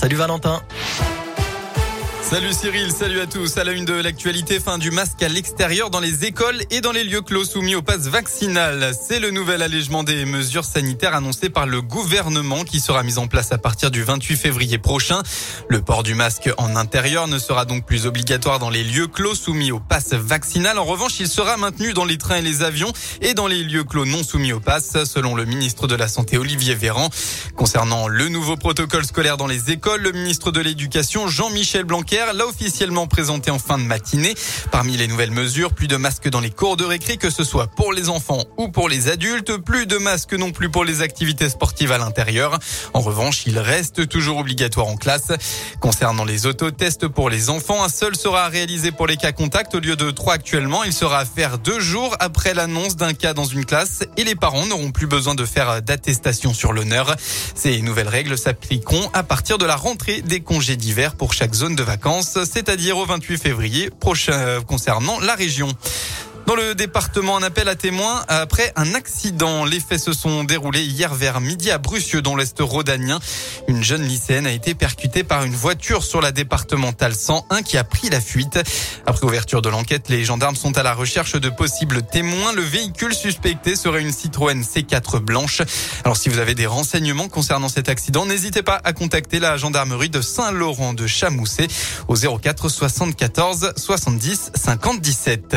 Salut Valentin. Salut Cyril, salut à tous. À la une de l'actualité, fin du masque à l'extérieur dans les écoles et dans les lieux clos soumis au pass vaccinal. C'est le nouvel allègement des mesures sanitaires annoncé par le gouvernement qui sera mis en place à partir du 28 février prochain. Le port du masque en intérieur ne sera donc plus obligatoire dans les lieux clos soumis au pass vaccinal. En revanche, il sera maintenu dans les trains et les avions et dans les lieux clos non soumis au pass, selon le ministre de la Santé Olivier Véran. Concernant le nouveau protocole scolaire dans les écoles, le ministre de l'Éducation Jean-Michel Blanquer l'a officiellement présenté en fin de matinée. Parmi les nouvelles mesures, plus de masques dans les cours de récré, que ce soit pour les enfants ou pour les adultes. Plus de masques non plus pour les activités sportives à l'intérieur. En revanche, il reste toujours obligatoire en classe. Concernant les autotests pour les enfants, un seul sera réalisé pour les cas contacts au lieu de trois actuellement. Il sera à faire deux jours après l'annonce d'un cas dans une classe et les parents n'auront plus besoin de faire d'attestation sur l'honneur. Ces nouvelles règles s'appliqueront à partir de la rentrée des congés d'hiver pour chaque zone de vacances c'est-à-dire au 28 février prochain euh, concernant la région. Dans le département, un appel à témoins après un accident. Les faits se sont déroulés hier vers midi à Brucieux, dans l'Est rhodanien. Une jeune lycéenne a été percutée par une voiture sur la départementale 101 qui a pris la fuite. Après ouverture de l'enquête, les gendarmes sont à la recherche de possibles témoins. Le véhicule suspecté serait une Citroën C4 blanche. Alors si vous avez des renseignements concernant cet accident, n'hésitez pas à contacter la gendarmerie de Saint-Laurent de Chamousset au 04 74 70 50 17.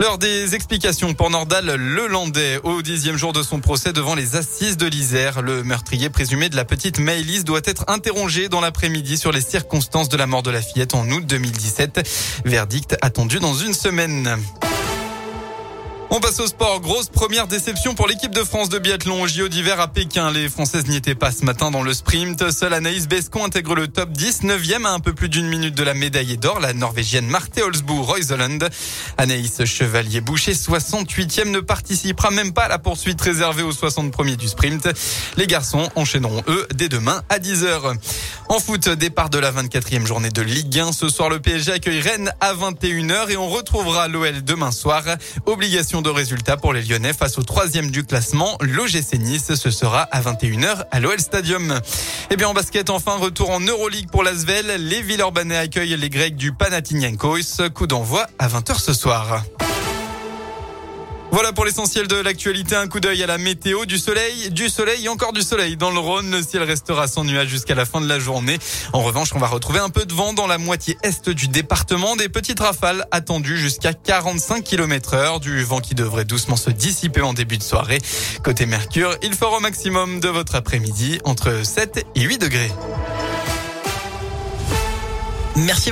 L'heure des explications pour Nordal Lelandais au dixième jour de son procès devant les assises de l'Isère. Le meurtrier présumé de la petite Maëlys doit être interrogé dans l'après-midi sur les circonstances de la mort de la fillette en août 2017. Verdict attendu dans une semaine. On passe au sport. Grosse première déception pour l'équipe de France de biathlon au d'hiver à Pékin. Les Françaises n'y étaient pas ce matin dans le sprint. Seule Anaïs Bescon intègre le top 10, 9e à un peu plus d'une minute de la médaille d'or, la Norvégienne Marte Holzboe Reuseland. Anaïs Chevalier-Boucher, 68e, ne participera même pas à la poursuite réservée aux 60 premiers du sprint. Les garçons enchaîneront eux dès demain à 10h. En foot, départ de la 24e journée de Ligue 1. Ce soir, le PSG accueille Rennes à 21h et on retrouvera l'OL demain soir. Obligation de résultat pour les Lyonnais face au troisième du classement, l'OGC Nice. Ce sera à 21h à l'OL Stadium. Et eh bien en basket, enfin, retour en Euroleague pour l'Asvel. Les Villeurbanais accueillent les Grecs du Panathinaikos. Coup d'envoi à 20h ce soir. Voilà pour l'essentiel de l'actualité. Un coup d'œil à la météo du soleil, du soleil et encore du soleil dans le Rhône. Le ciel restera sans nuages jusqu'à la fin de la journée. En revanche, on va retrouver un peu de vent dans la moitié est du département. Des petites rafales attendues jusqu'à 45 km heure. Du vent qui devrait doucement se dissiper en début de soirée. Côté Mercure, il fera au maximum de votre après-midi entre 7 et 8 degrés. Merci.